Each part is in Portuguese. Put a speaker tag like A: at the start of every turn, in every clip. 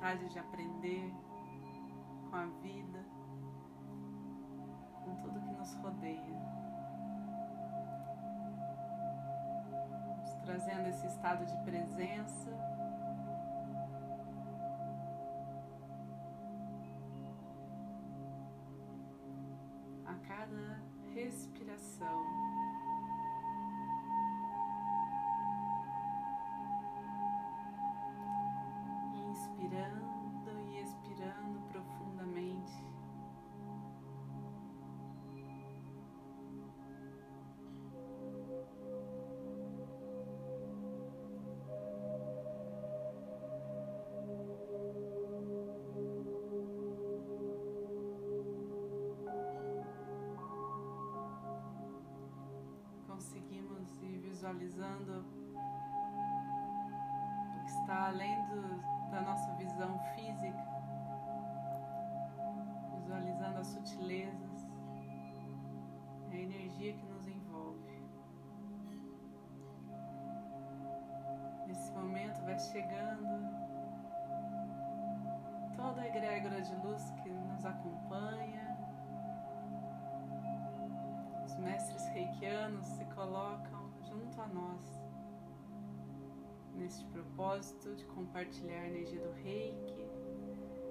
A: vontade de aprender com a vida, com tudo que nos rodeia. trazendo esse estado de presença. A cada respiração. Visualizando o que está além do, da nossa visão física, visualizando as sutilezas, a energia que nos envolve. Nesse momento vai chegando toda a egrégora de luz que nos acompanha. Os mestres reikianos se colocam junto a nós, neste propósito de compartilhar a energia do reiki,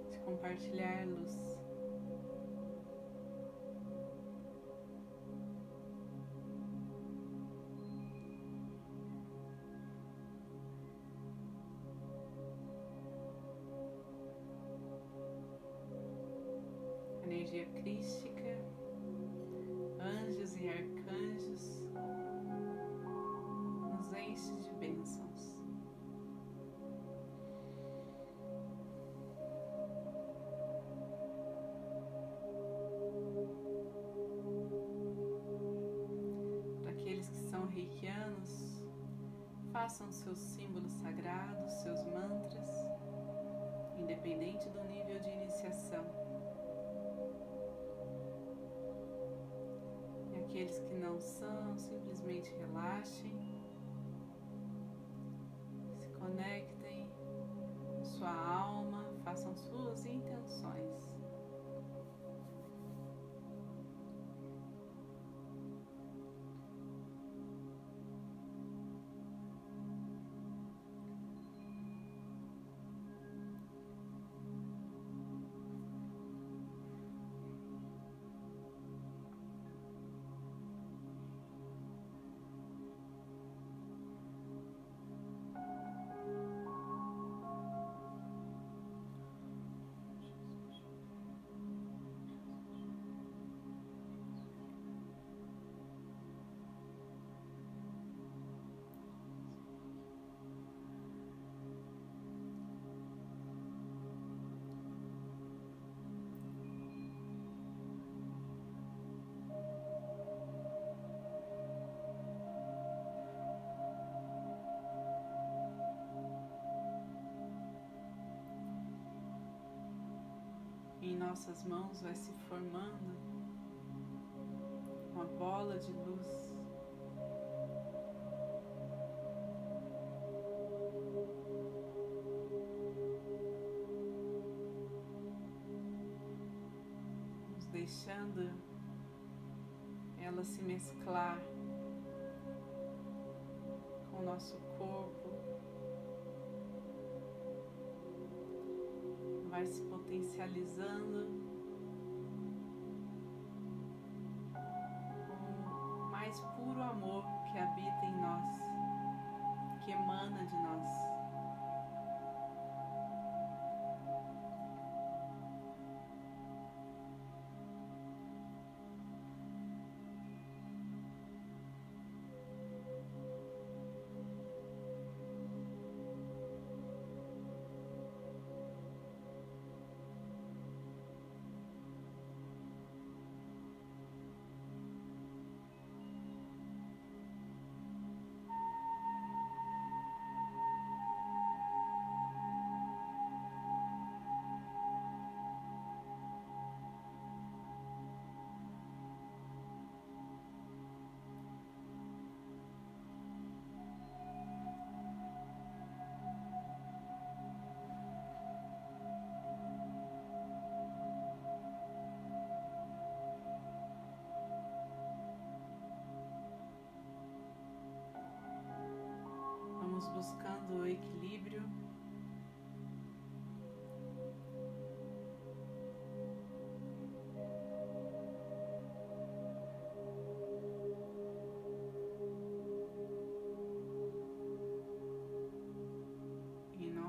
A: de compartilhar luz. energia crística, enche de bênçãos. Para aqueles que são reikianos, façam seus símbolos sagrados, seus mantras, independente do nível de iniciação. E aqueles que não são, simplesmente relaxem nossas mãos vai se formando uma bola de luz. Nos deixando ela se mesclar com o nosso corpo. Vai se potencializando com o mais puro amor que habita em nós, que emana de nós.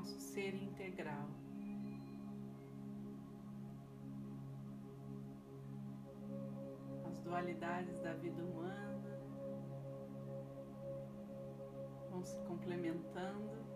A: Nosso ser integral. As dualidades da vida humana vão se complementando.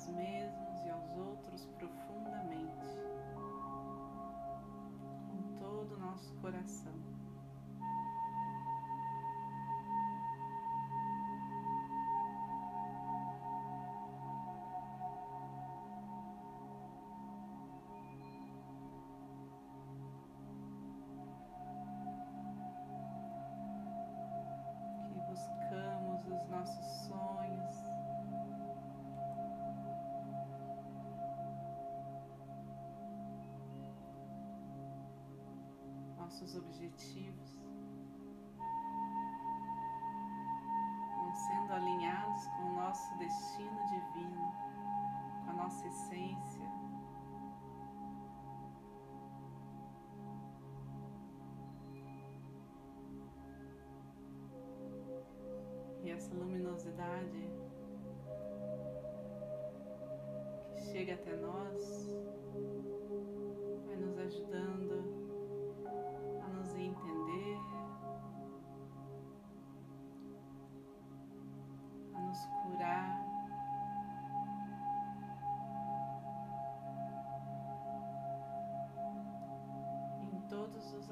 A: Nós mesmos e aos outros profundamente, com todo o nosso coração. Nossos objetivos vão sendo alinhados com o nosso destino divino, com a nossa essência. essa luminosidade que chega até nós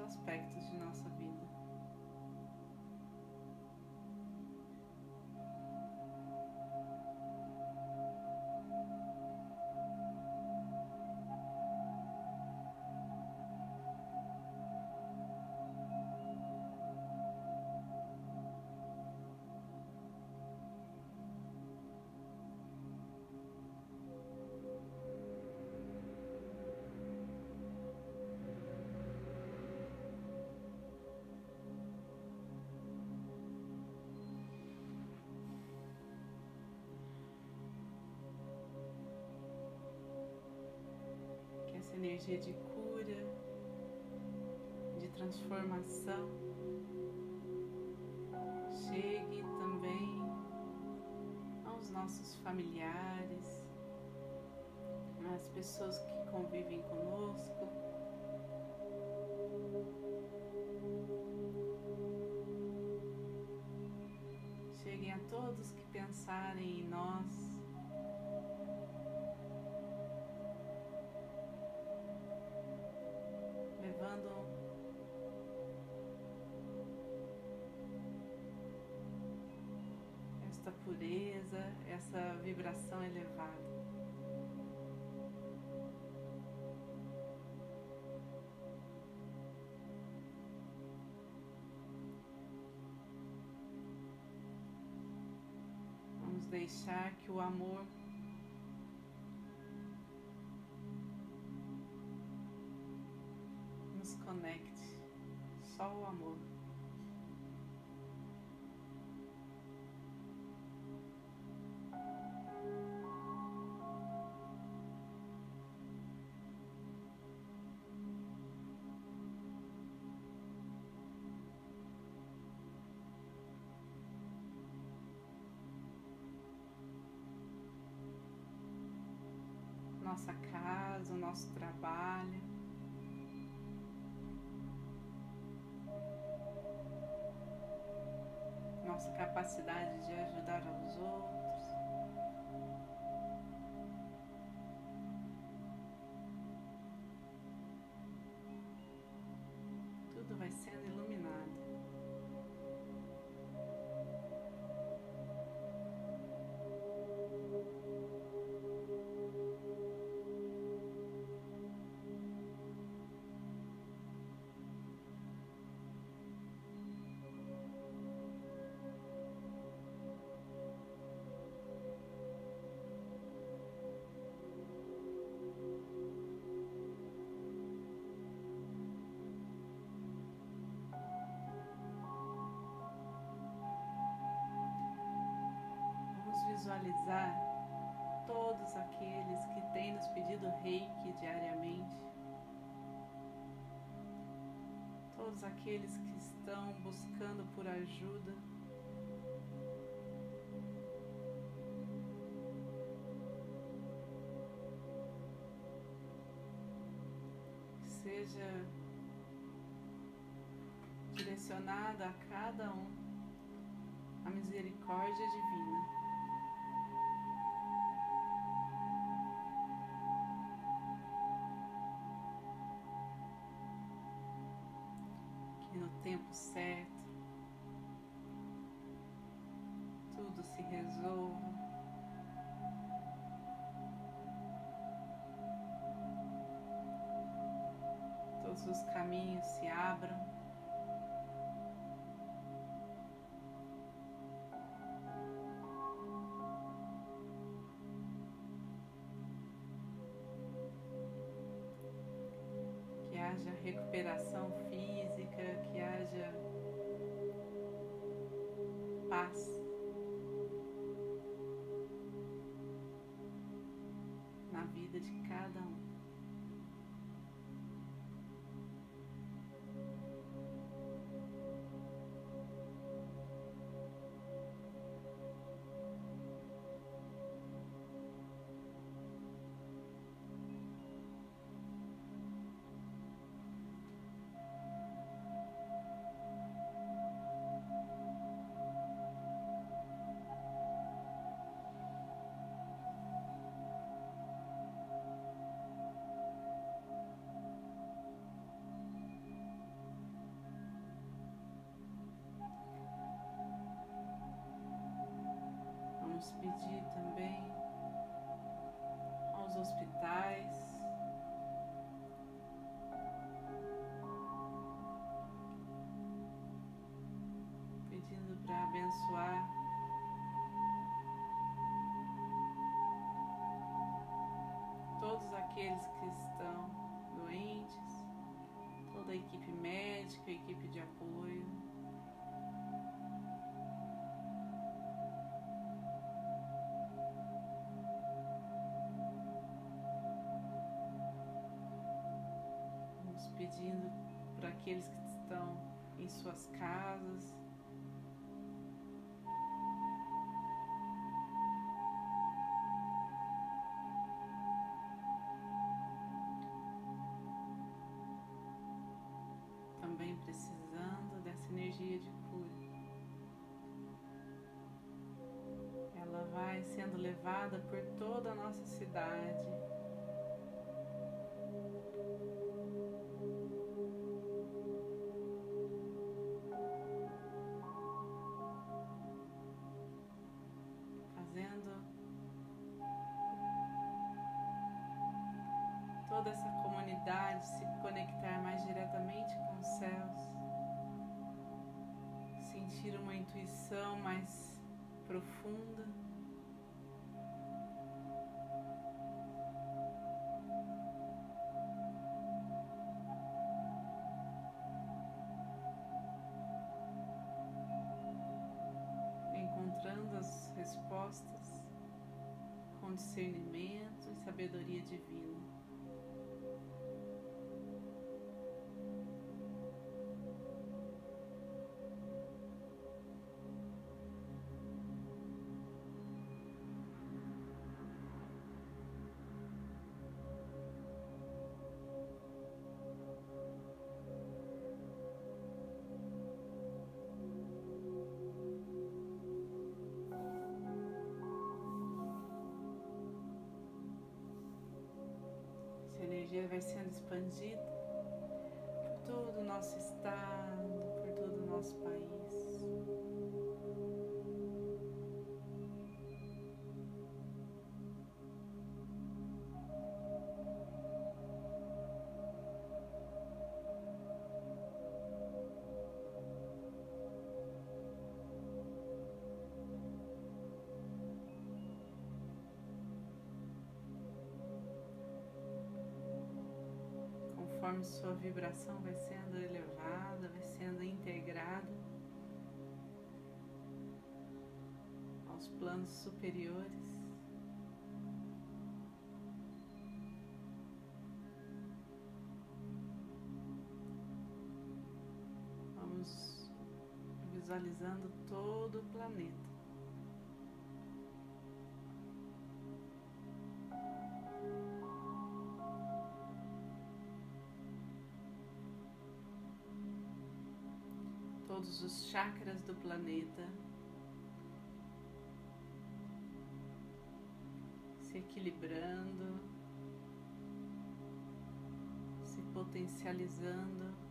A: aspectos de nossa energia de cura, de transformação, chegue também aos nossos familiares, às pessoas que convivem conosco. Cheguem a todos que pensarem em nós. Essa pureza, essa vibração elevada. Vamos deixar que o amor nos conecte, só o amor. Nossa casa, o nosso trabalho. Nossa capacidade de ajudar aos outros. Visualizar todos aqueles que têm nos pedido reiki diariamente, todos aqueles que estão buscando por ajuda. Seja direcionada a cada um a misericórdia divina. Tempo certo tudo se resolva. Todos os caminhos se abram. Pedir também aos hospitais. Pedindo para abençoar todos aqueles que estão doentes, toda a equipe médica, a equipe de apoio. Pedindo para aqueles que estão em suas casas. Também precisando dessa energia de cura. Ela vai sendo levada por toda a nossa cidade. Discernimento e sabedoria divina. Vai sendo expandida por todo o nosso estado, por todo o nosso país. Conforme sua vibração vai sendo elevada, vai sendo integrada, aos os planos superiores. Vamos visualizando todo o planeta. Todos os chakras do planeta se equilibrando, se potencializando.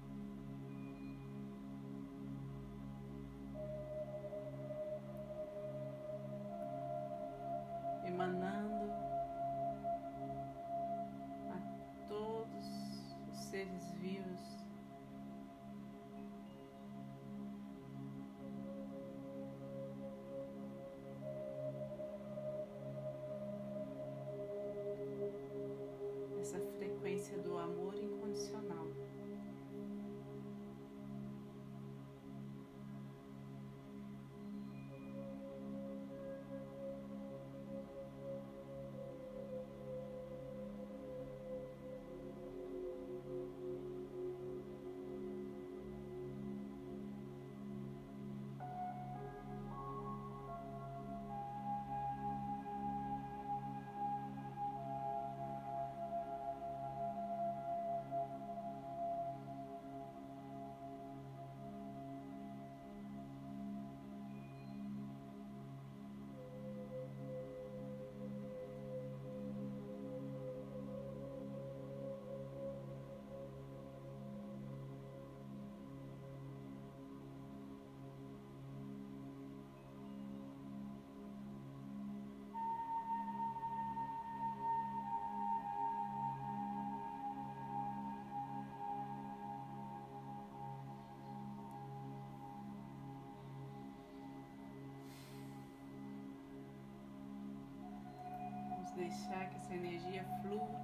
A: Deixar que essa energia flua.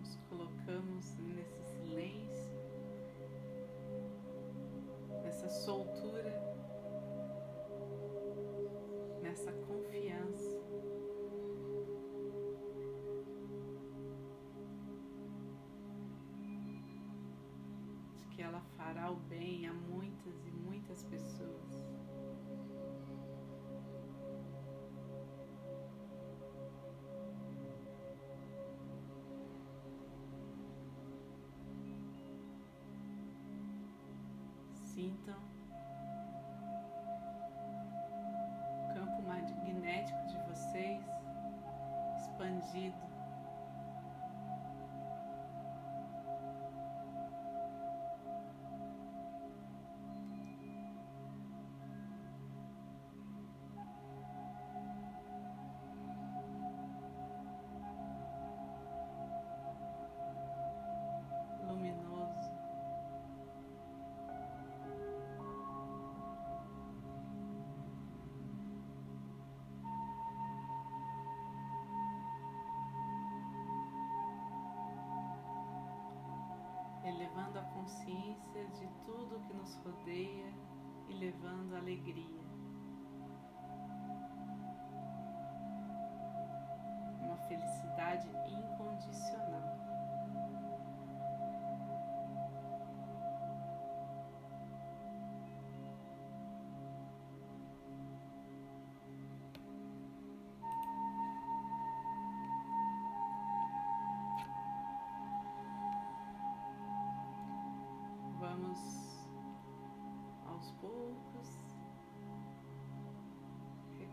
A: Nos colocamos nesse silêncio, nessa soltura, fará o bem a muitas e muitas pessoas. Sintam o campo magnético de vocês expandido. Elevando a consciência de tudo que nos rodeia e levando alegria.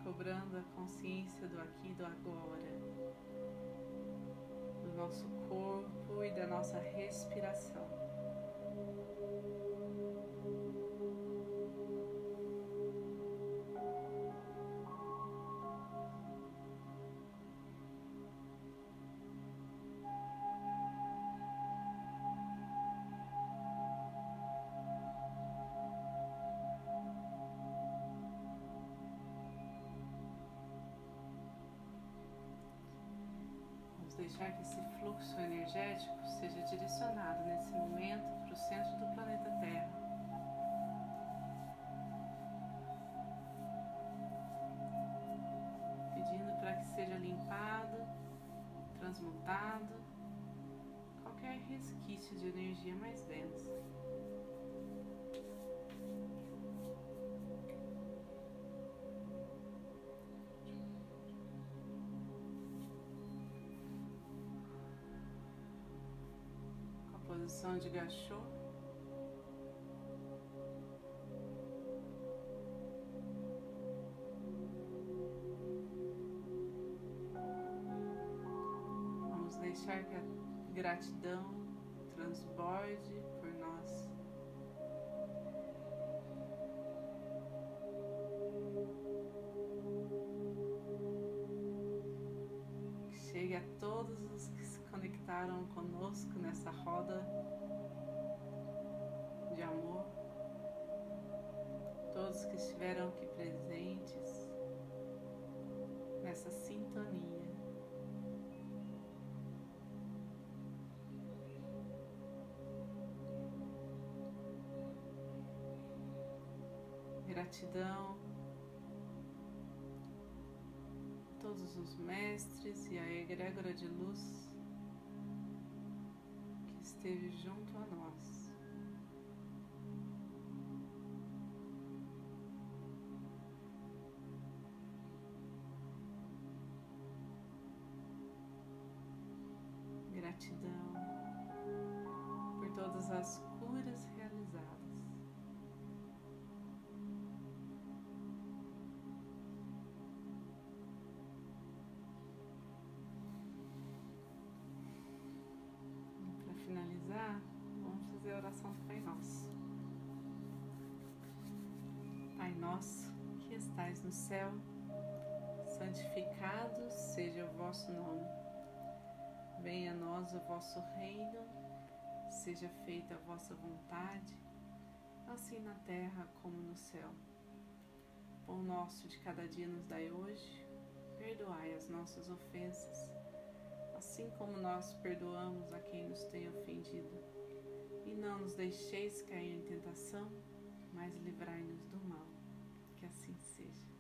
A: Recobrando a consciência do aqui e do agora, do nosso corpo e da nossa respiração. Deixar que esse fluxo energético seja direcionado nesse momento para o centro do planeta Terra. Pedindo para que seja limpado, transmutado qualquer resquício de energia mais densa. Posição de gachô. Vamos deixar que a gratidão transborde por nós. chegue a todos os conectaram conosco nessa roda de amor, todos que estiveram aqui presentes nessa sintonia. Gratidão todos os mestres e a egrégora de luz esteve junto a nós. Oração do Pai Nosso. Pai Nosso, que estais no céu, santificado seja o vosso nome. Venha a nós o vosso reino, seja feita a vossa vontade, assim na terra como no céu. Pão nosso de cada dia nos dai hoje, perdoai as nossas ofensas assim como nós perdoamos a quem nos tem ofendido. E não nos deixeis cair em tentação, mas livrai-nos do mal. Que assim seja.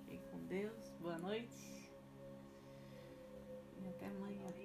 A: Fiquem com Deus, boa noite e até amanhã.